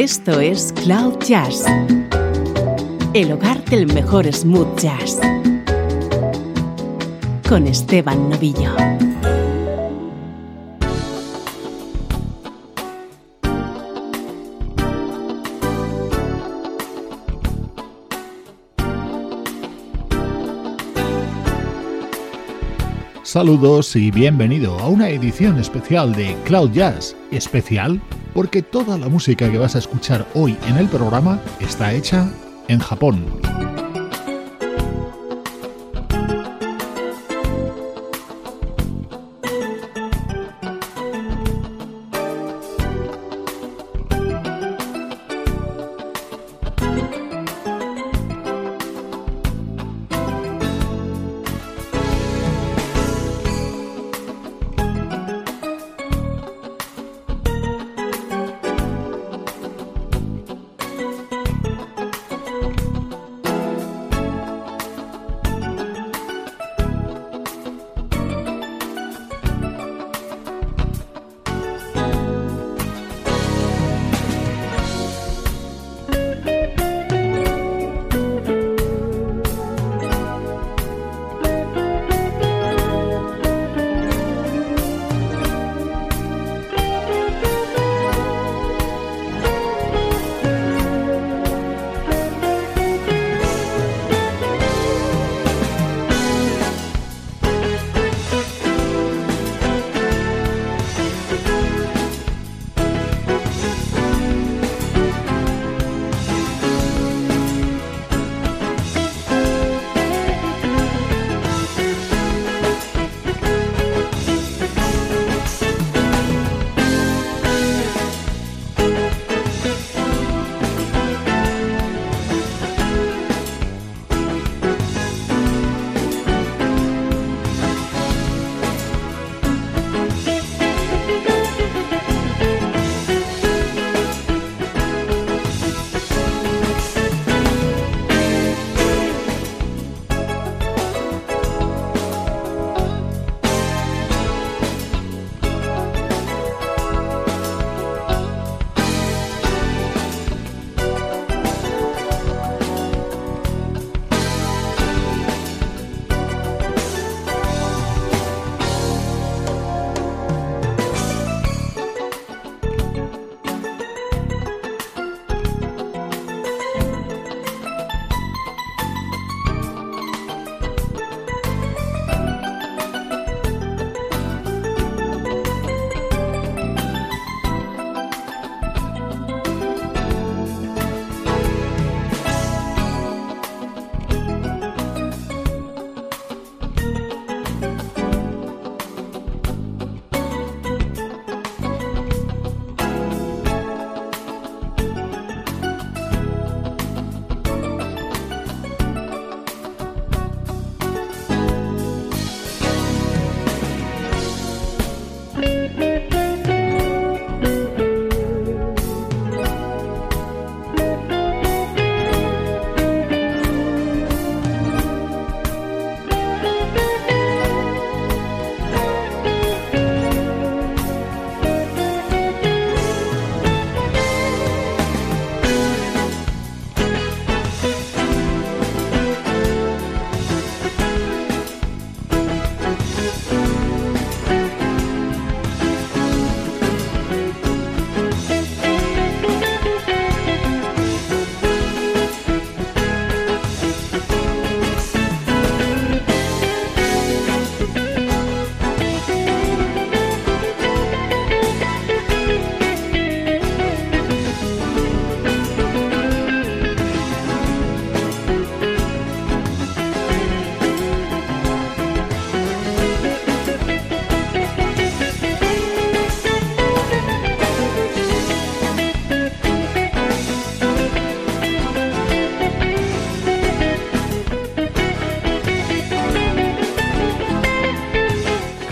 Esto es Cloud Jazz, el hogar del mejor smooth jazz, con Esteban Novillo. Saludos y bienvenido a una edición especial de Cloud Jazz, especial porque toda la música que vas a escuchar hoy en el programa está hecha en Japón.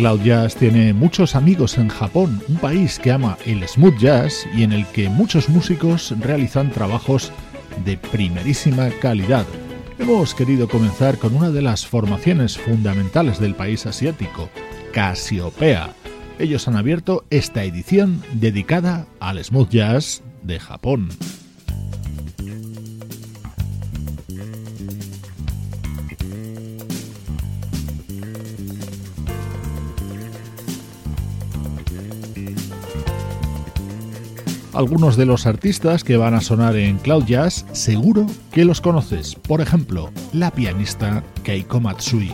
Cloud Jazz tiene muchos amigos en Japón, un país que ama el smooth jazz y en el que muchos músicos realizan trabajos de primerísima calidad. Hemos querido comenzar con una de las formaciones fundamentales del país asiático, Casiopea. Ellos han abierto esta edición dedicada al smooth jazz de Japón. Algunos de los artistas que van a sonar en Cloud Jazz seguro que los conoces, por ejemplo, la pianista Keiko Matsui.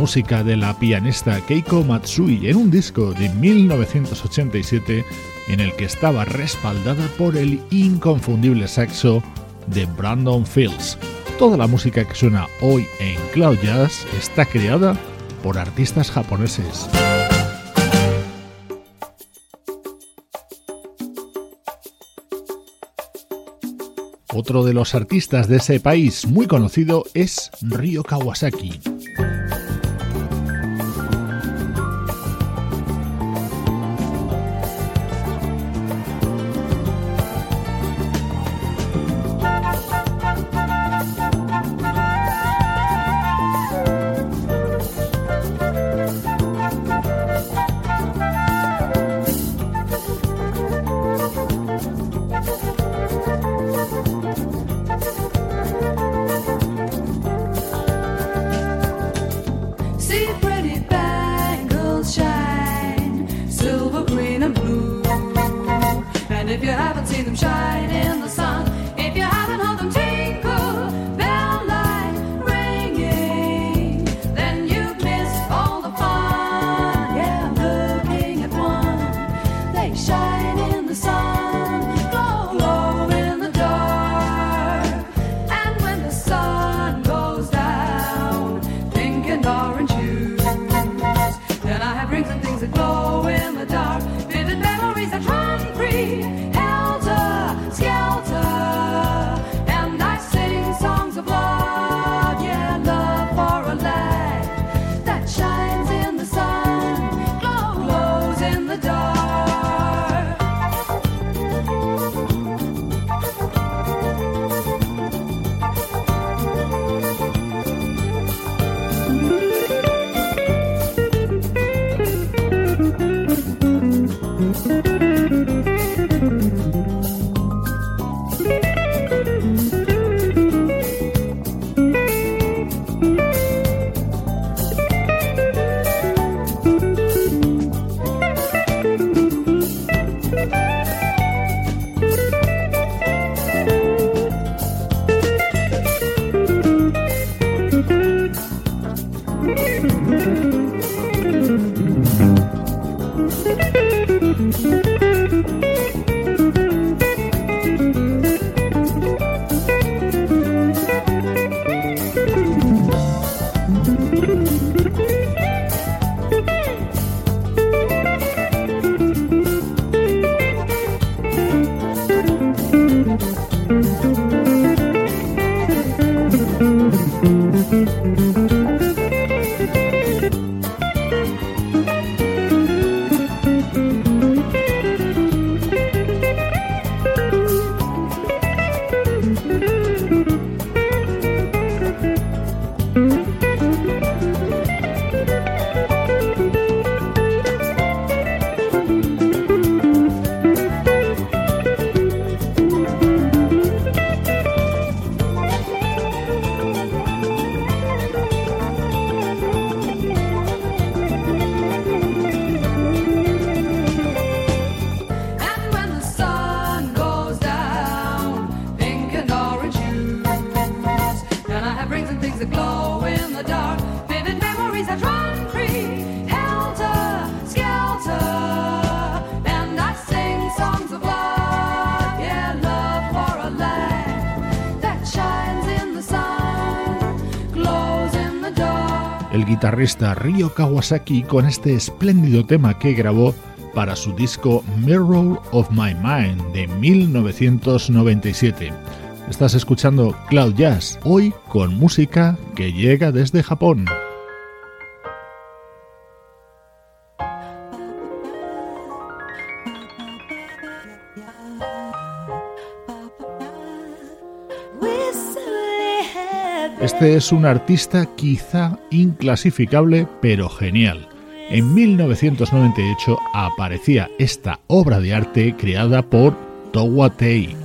Música de la pianista Keiko Matsui en un disco de 1987 en el que estaba respaldada por el inconfundible saxo de Brandon Fields. Toda la música que suena hoy en Cloud Jazz está creada por artistas japoneses. Otro de los artistas de ese país muy conocido es Ryo Kawasaki. Guitarrista Ryo Kawasaki con este espléndido tema que grabó para su disco Mirror of My Mind de 1997. Estás escuchando Cloud Jazz, hoy con música que llega desde Japón. Este es un artista quizá inclasificable, pero genial. En 1998 aparecía esta obra de arte creada por Towa Tei.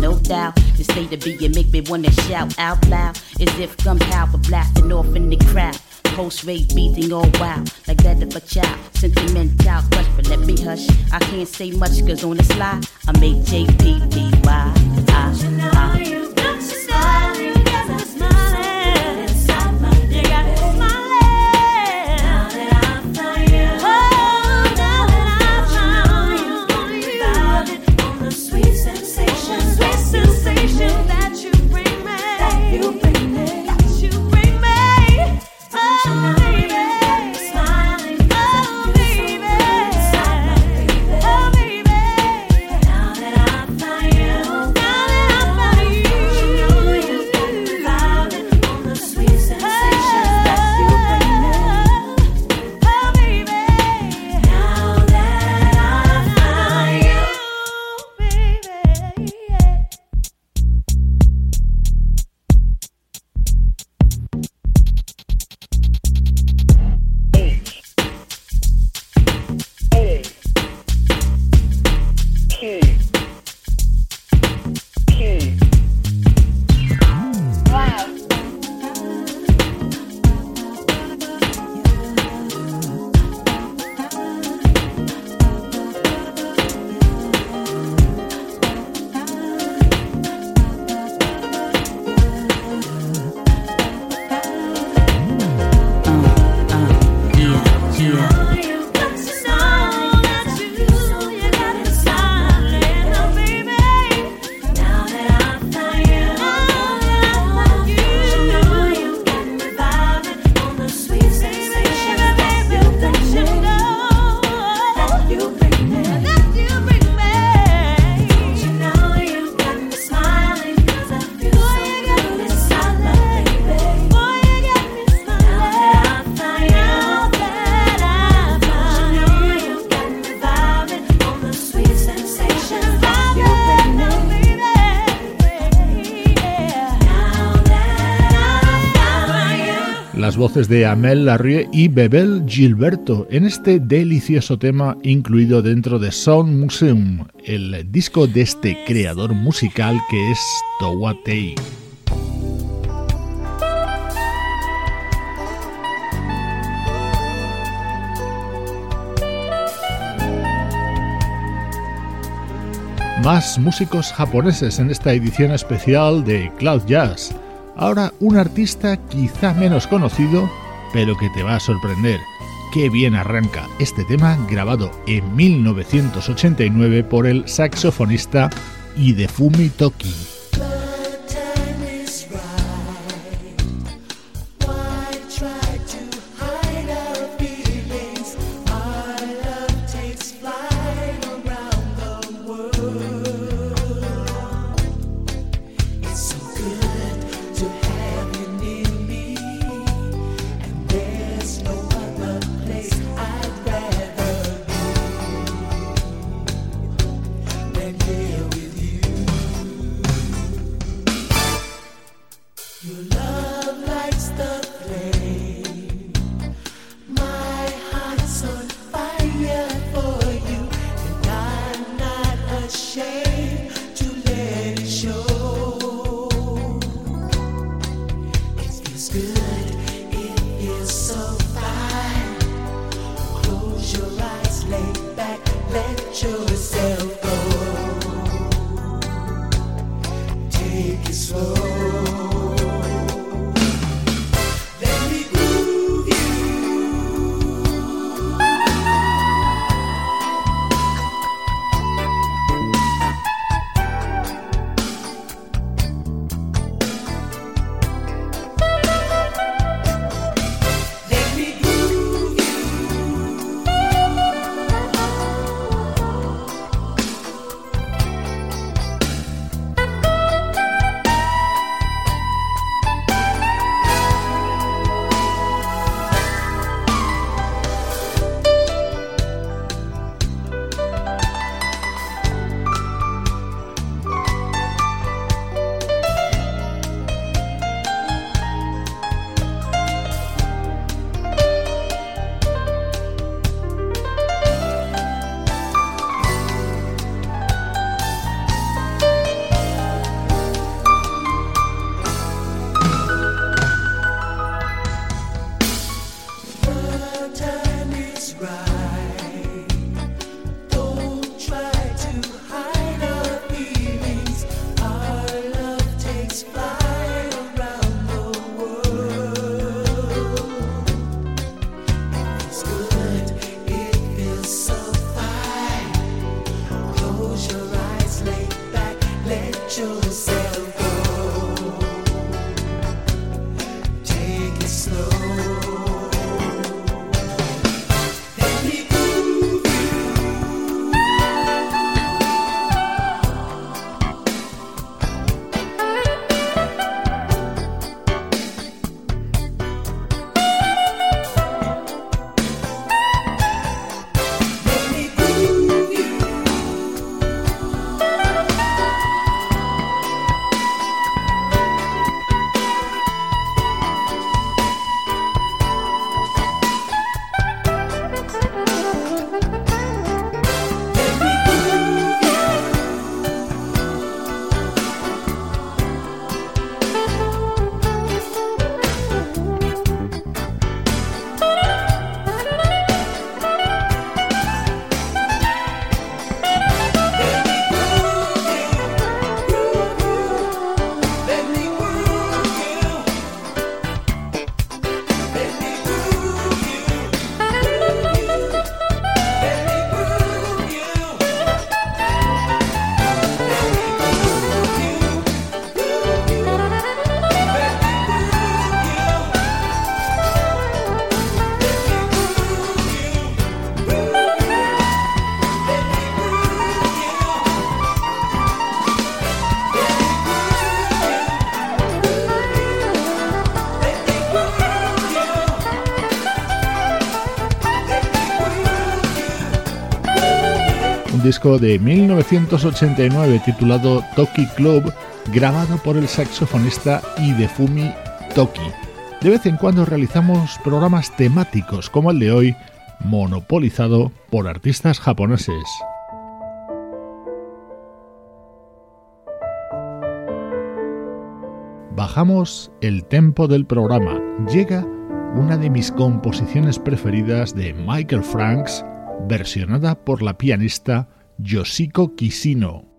No doubt. The state of being make me wanna shout out loud, as if gunpowder blasting off in the crowd. Post rate beating all wild, like that of a child. Sentimental crush, but let me hush. I can't say much, cause on the slide, I make JPPY. I, de Amel Larrie y Bebel Gilberto en este delicioso tema incluido dentro de Sound Museum, el disco de este creador musical que es Towatei. Más músicos japoneses en esta edición especial de Cloud Jazz. Ahora un artista quizá menos conocido, pero que te va a sorprender. Qué bien arranca este tema grabado en 1989 por el saxofonista Hidefumi Toki. Disco de 1989 titulado Toki Club, grabado por el saxofonista Idefumi Toki. De vez en cuando realizamos programas temáticos como el de hoy, monopolizado por artistas japoneses. Bajamos el tempo del programa. Llega una de mis composiciones preferidas de Michael Franks, versionada por la pianista Yoshiko Kishino.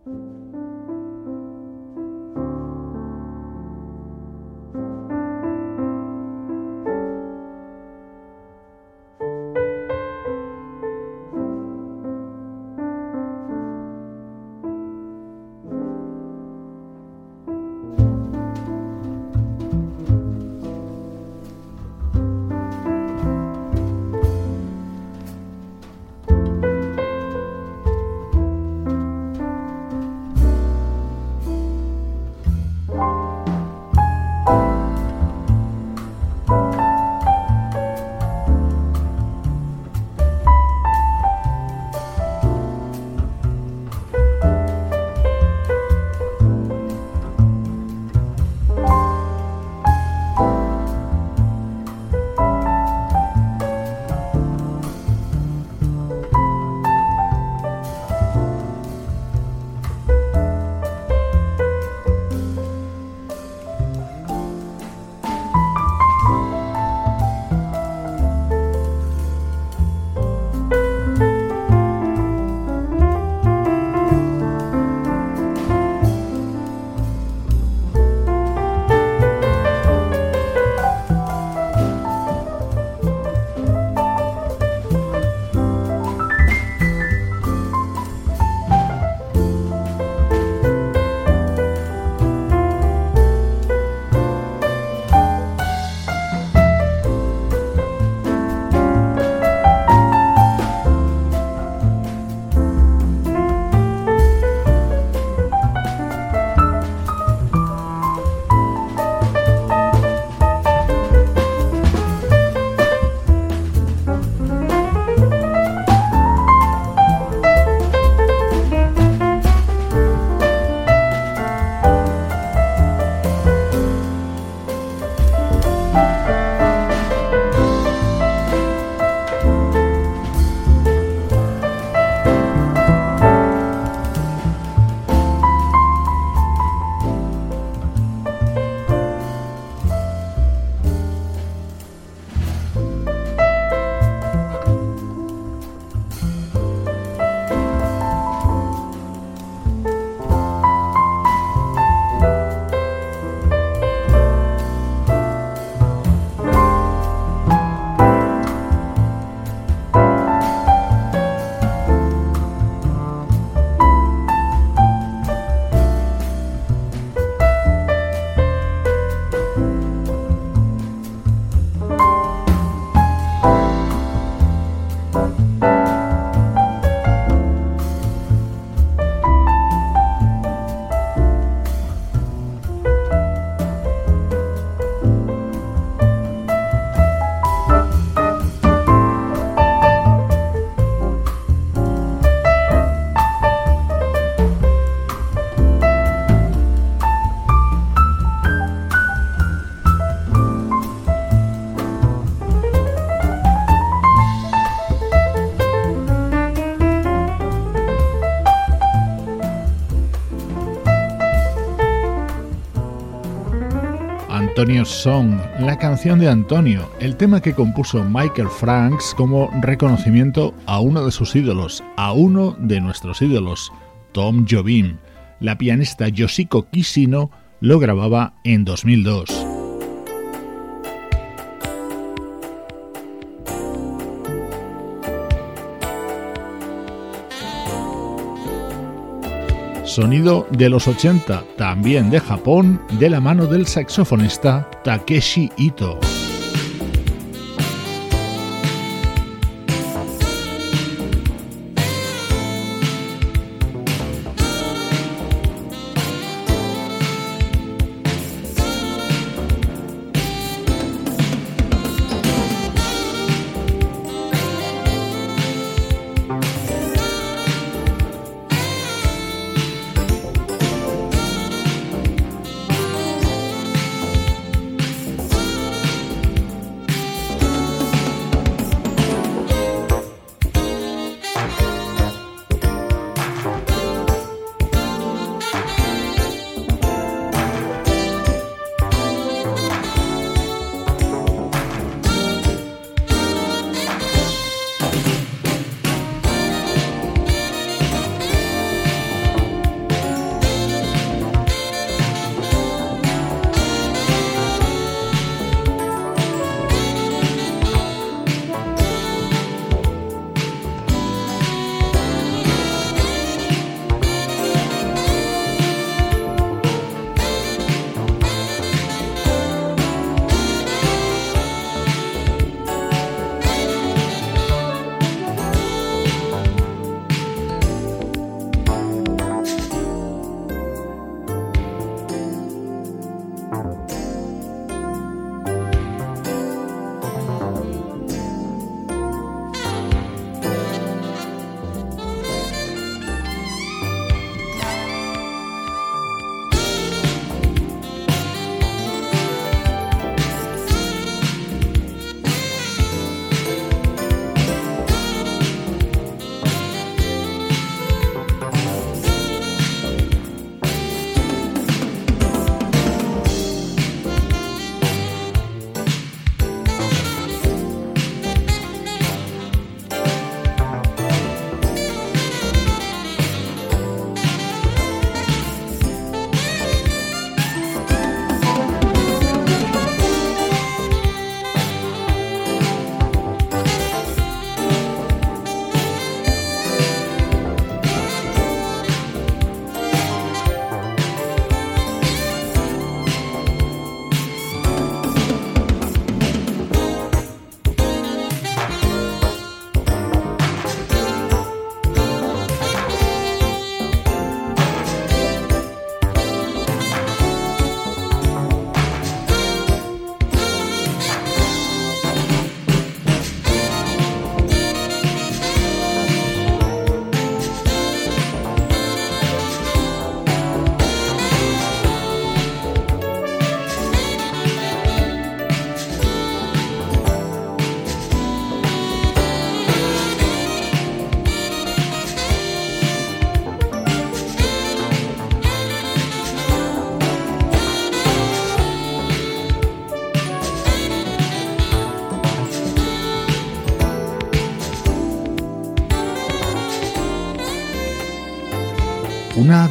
Song, la canción de Antonio, el tema que compuso Michael Franks como reconocimiento a uno de sus ídolos, a uno de nuestros ídolos, Tom Jobim. La pianista Yoshiko Kishino lo grababa en 2002. Sonido de los 80, también de Japón, de la mano del saxofonista Takeshi Ito.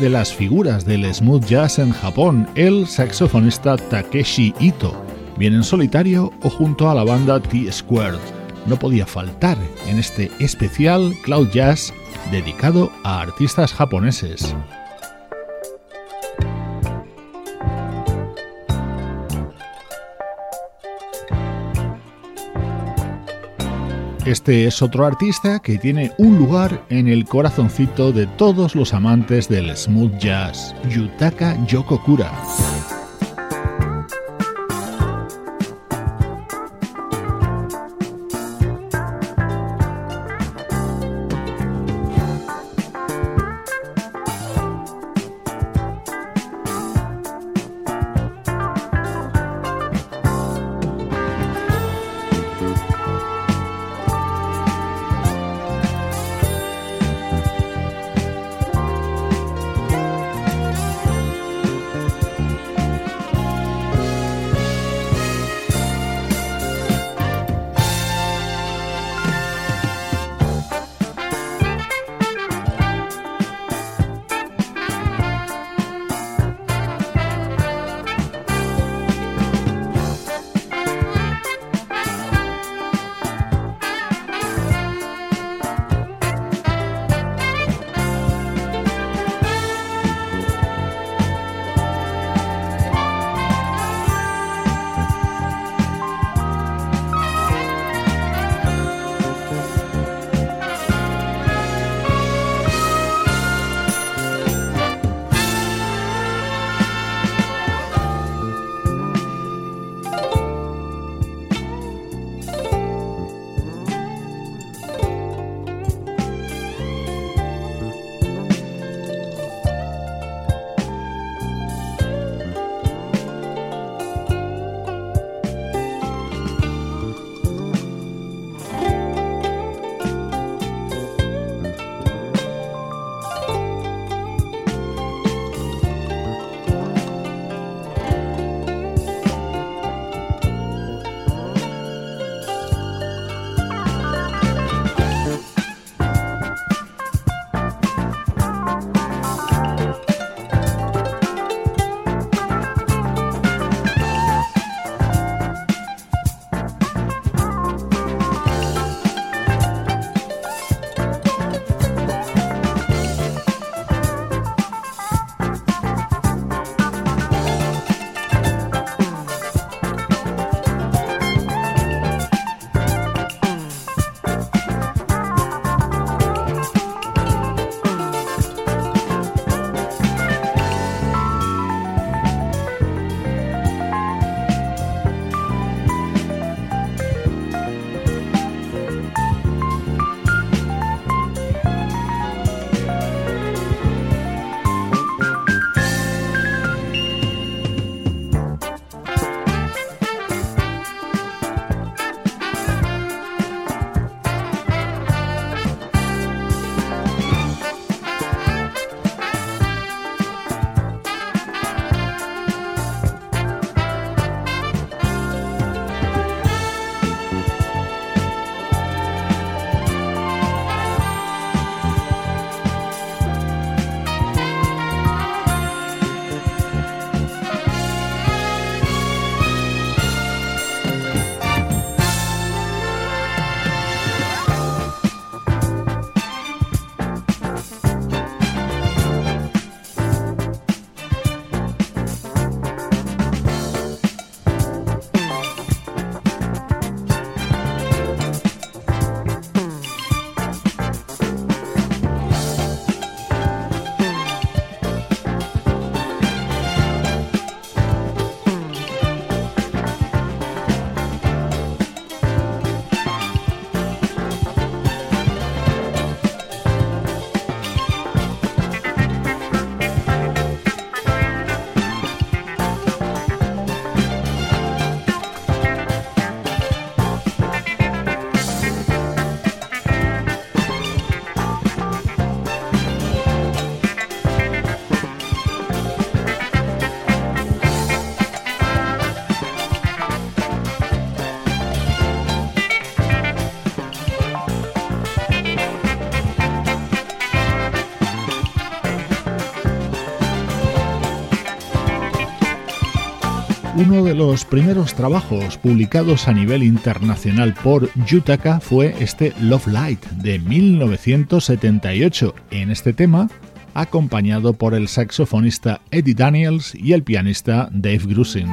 De las figuras del smooth jazz en Japón, el saxofonista Takeshi Ito, bien en solitario o junto a la banda T-Squared. No podía faltar en este especial Cloud Jazz dedicado a artistas japoneses. Este es otro artista que tiene un lugar en el corazoncito de todos los amantes del smooth jazz, Yutaka Yokokura. De los primeros trabajos publicados a nivel internacional por Yutaka fue este Love Light de 1978. En este tema, acompañado por el saxofonista Eddie Daniels y el pianista Dave Grusin.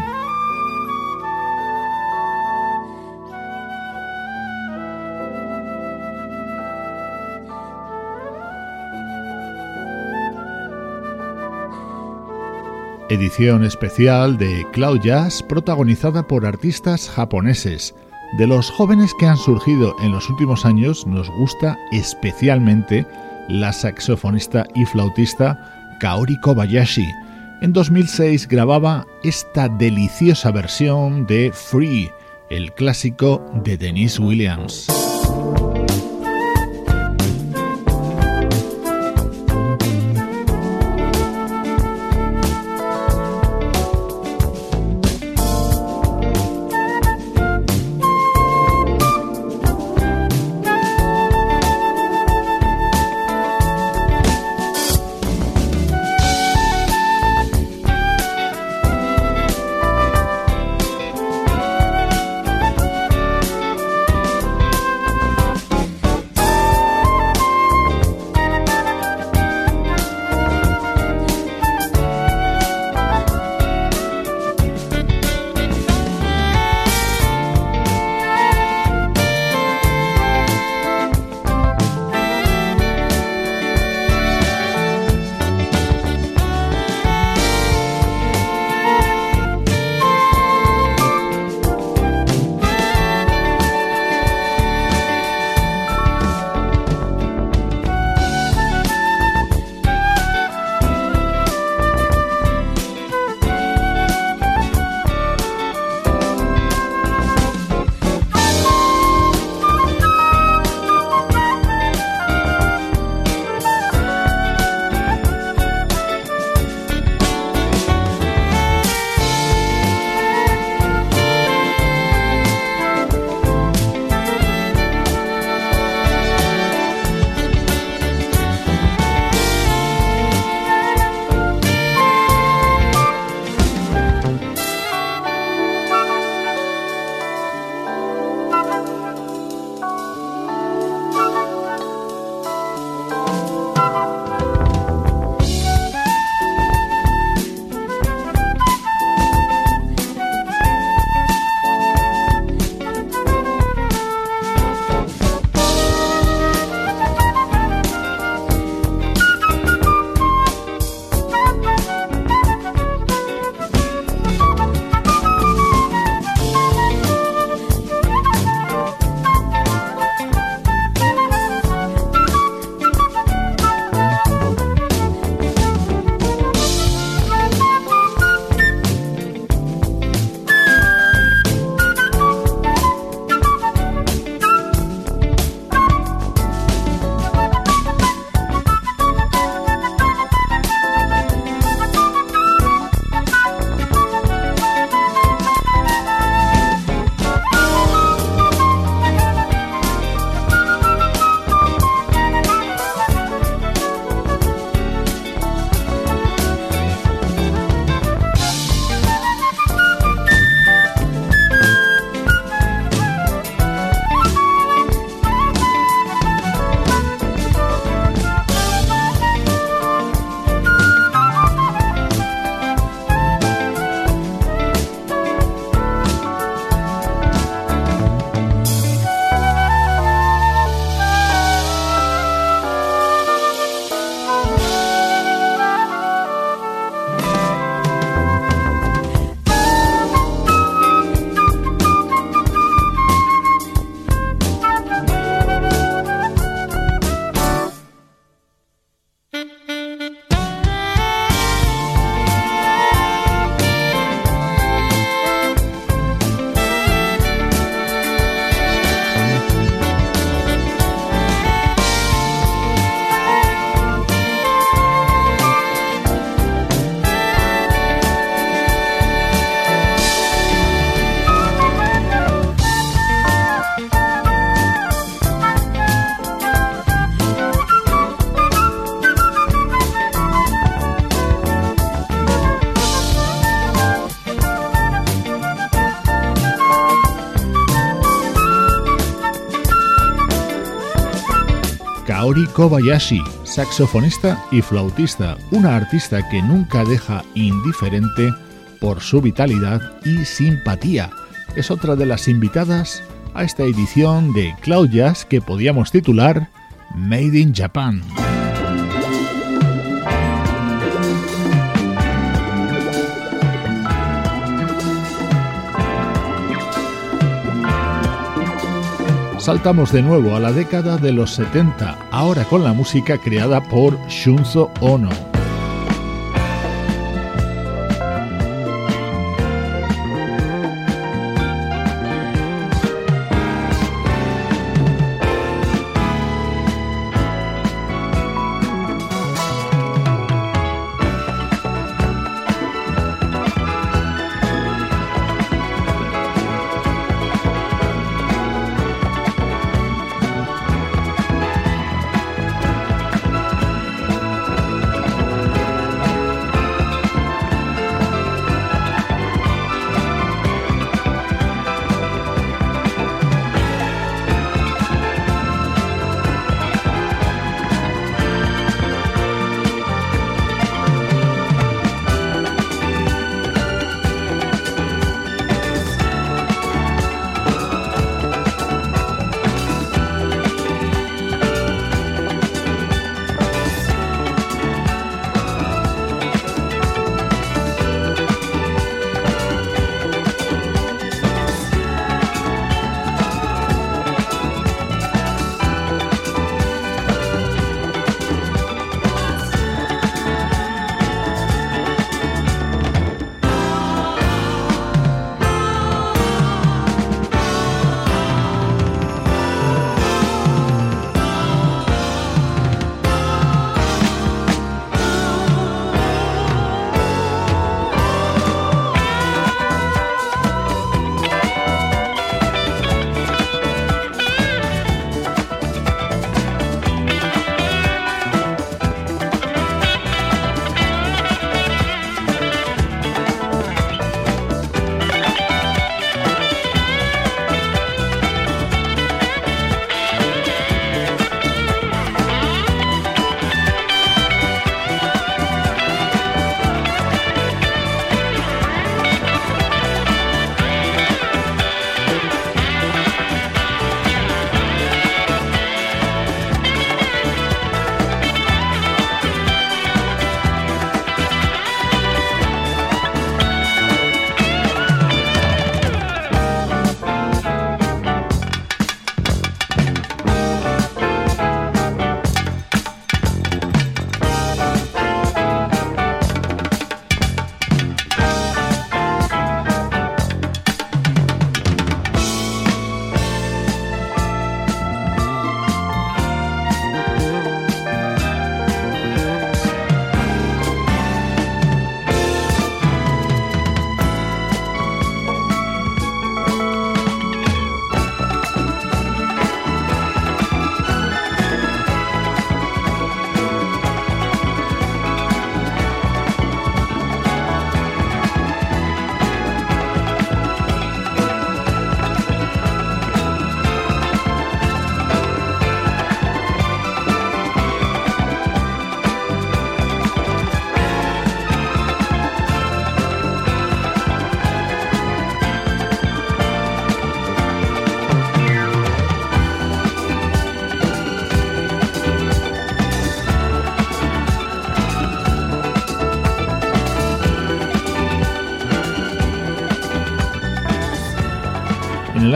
Edición especial de Cloud Jazz protagonizada por artistas japoneses. De los jóvenes que han surgido en los últimos años nos gusta especialmente la saxofonista y flautista Kaori Kobayashi. En 2006 grababa esta deliciosa versión de Free, el clásico de Denise Williams. Kaori Kobayashi, saxofonista y flautista, una artista que nunca deja indiferente por su vitalidad y simpatía. Es otra de las invitadas a esta edición de Cloud Jazz que podíamos titular Made in Japan. Saltamos de nuevo a la década de los 70, ahora con la música creada por Shunzo Ono.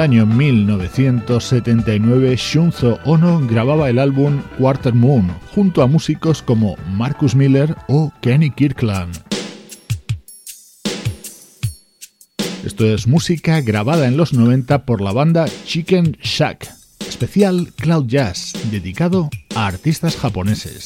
Año 1979 Shunzo Ono grababa el álbum Quarter Moon junto a músicos como Marcus Miller o Kenny Kirkland. Esto es música grabada en los 90 por la banda Chicken Shack, especial Cloud Jazz, dedicado a artistas japoneses.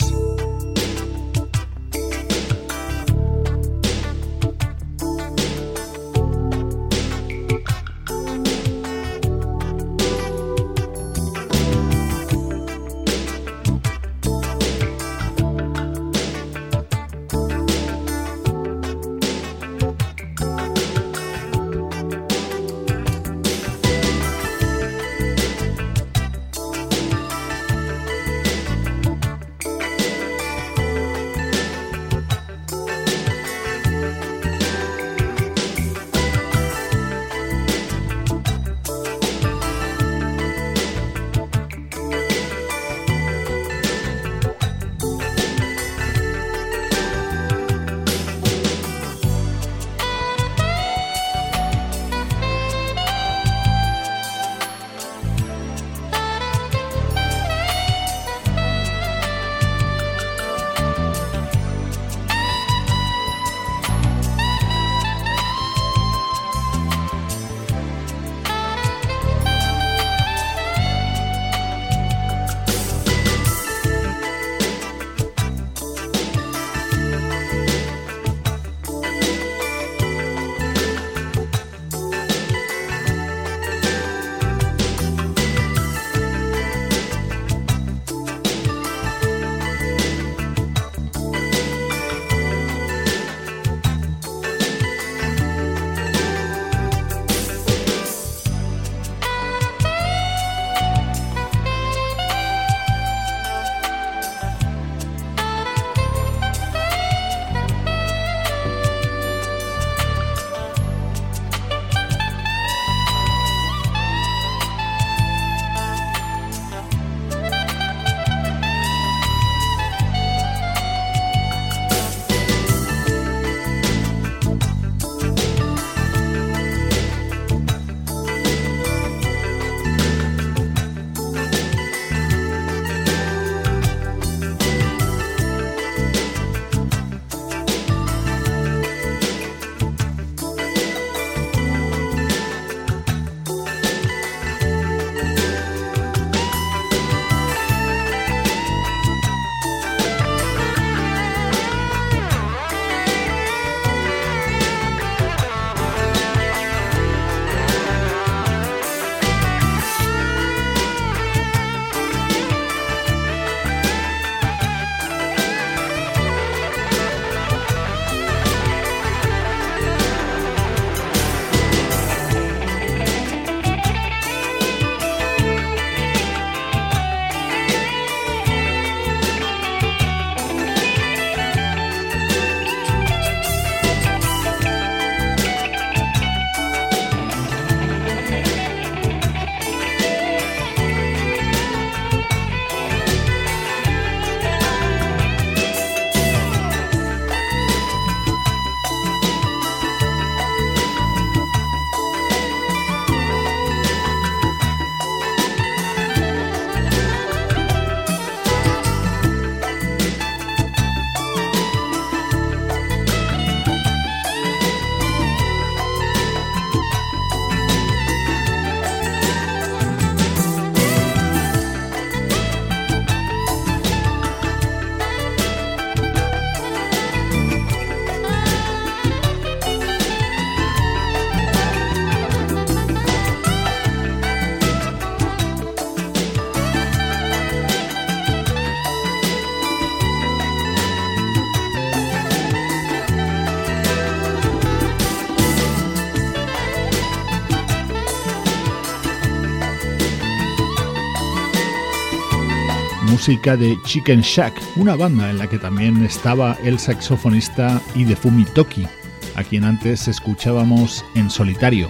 Música de Chicken Shack, una banda en la que también estaba el saxofonista Idefumi Toki, a quien antes escuchábamos en solitario.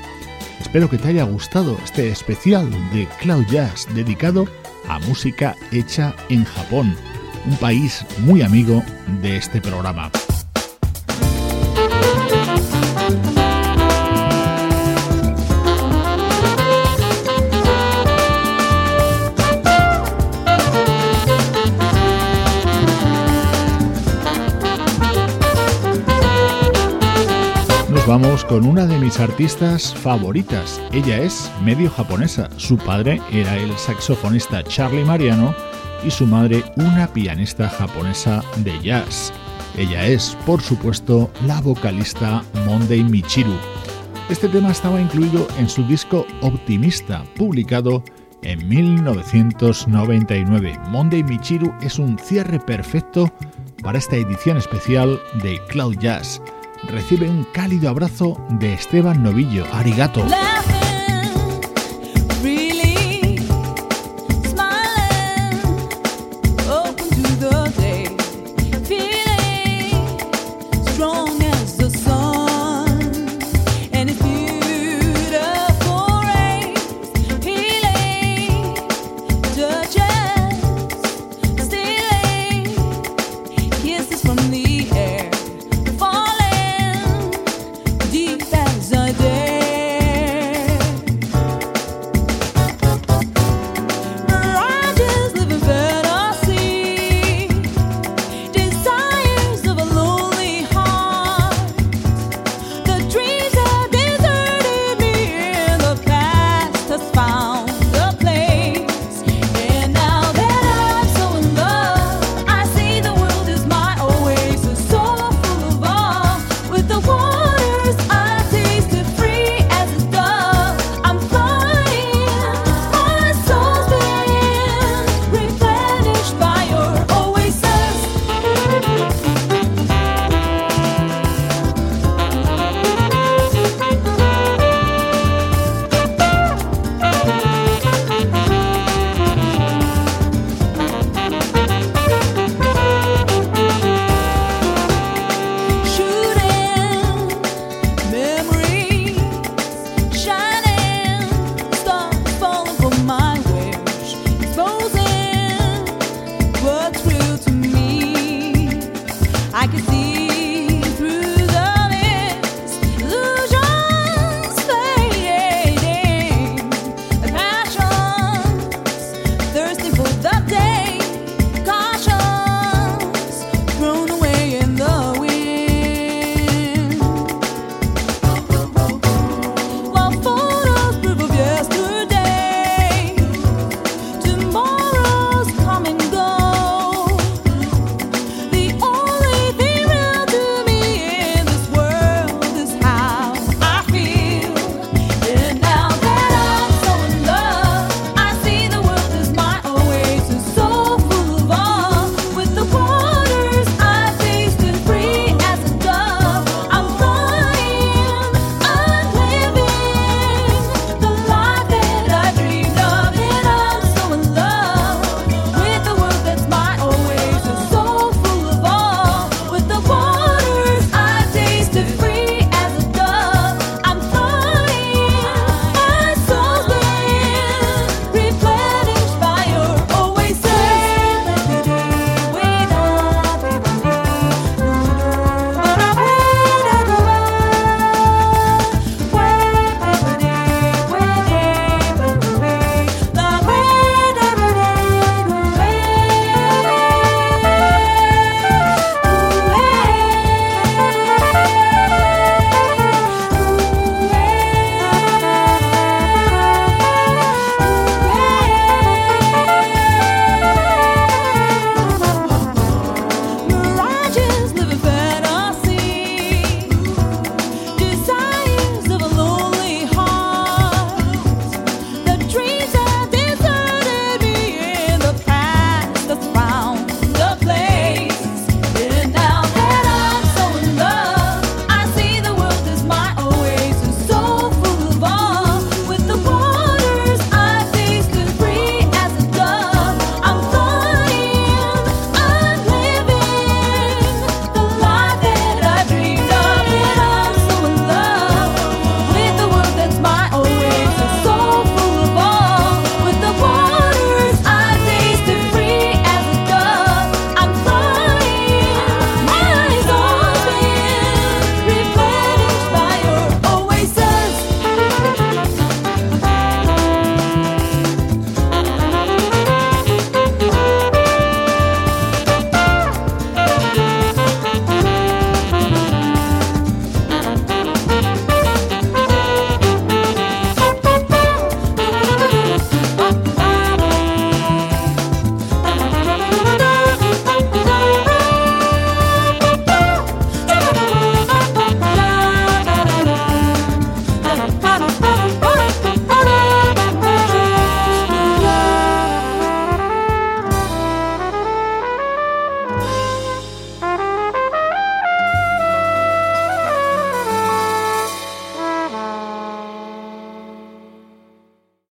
Espero que te haya gustado este especial de Cloud Jazz dedicado a música hecha en Japón, un país muy amigo de este programa. Vamos con una de mis artistas favoritas. Ella es medio japonesa. Su padre era el saxofonista Charlie Mariano y su madre una pianista japonesa de jazz. Ella es, por supuesto, la vocalista Monday Michiru. Este tema estaba incluido en su disco Optimista, publicado en 1999. Monday Michiru es un cierre perfecto para esta edición especial de Cloud Jazz recibe un cálido abrazo de Esteban Novillo. Arigato.